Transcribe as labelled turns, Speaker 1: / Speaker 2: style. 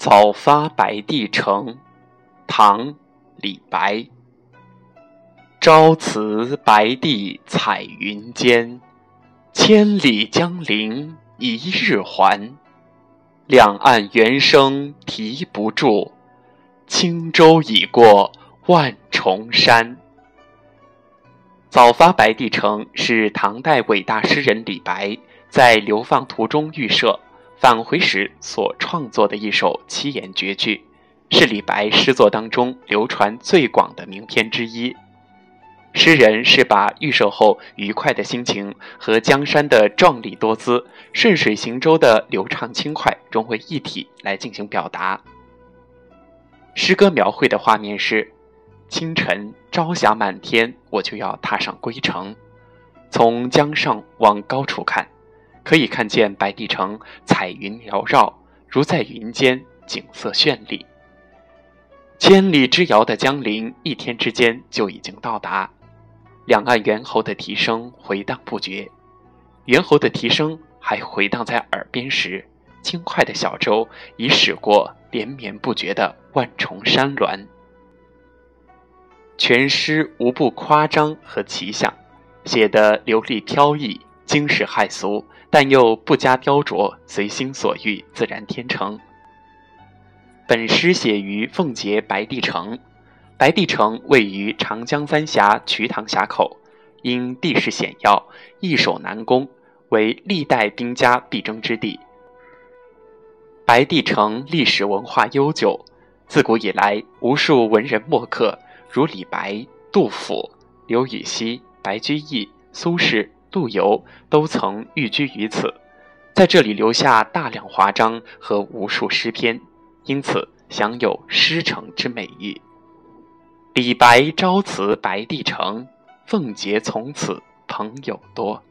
Speaker 1: 早发白帝城，唐·李白。朝辞白帝彩云间，千里江陵一日还。两岸猿声啼不住，轻舟已过万重山。早发白帝城是唐代伟大诗人李白在流放途中遇赦。返回时所创作的一首七言绝句，是李白诗作当中流传最广的名篇之一。诗人是把预设后愉快的心情和江山的壮丽多姿、顺水行舟的流畅轻快融为一体来进行表达。诗歌描绘的画面是：清晨朝霞满天，我就要踏上归程，从江上往高处看。可以看见白帝城彩云缭绕，如在云间，景色绚丽。千里之遥的江陵，一天之间就已经到达。两岸猿猴的啼声回荡不绝，猿猴的啼声还回荡在耳边时，轻快的小舟已驶过连绵不绝的万重山峦。全诗无不夸张和奇想，写得流利飘逸。惊世骇俗，但又不加雕琢，随心所欲，自然天成。本诗写于奉节白帝城，白帝城位于长江三峡瞿塘峡口，因地势险要，易守难攻，为历代兵家必争之地。白帝城历史文化悠久，自古以来，无数文人墨客，如李白、杜甫、刘禹锡、白居易、苏轼。陆游都曾寓居于此，在这里留下大量华章和无数诗篇，因此享有“诗城”之美誉。李白朝辞白帝城，奉节从此朋友多。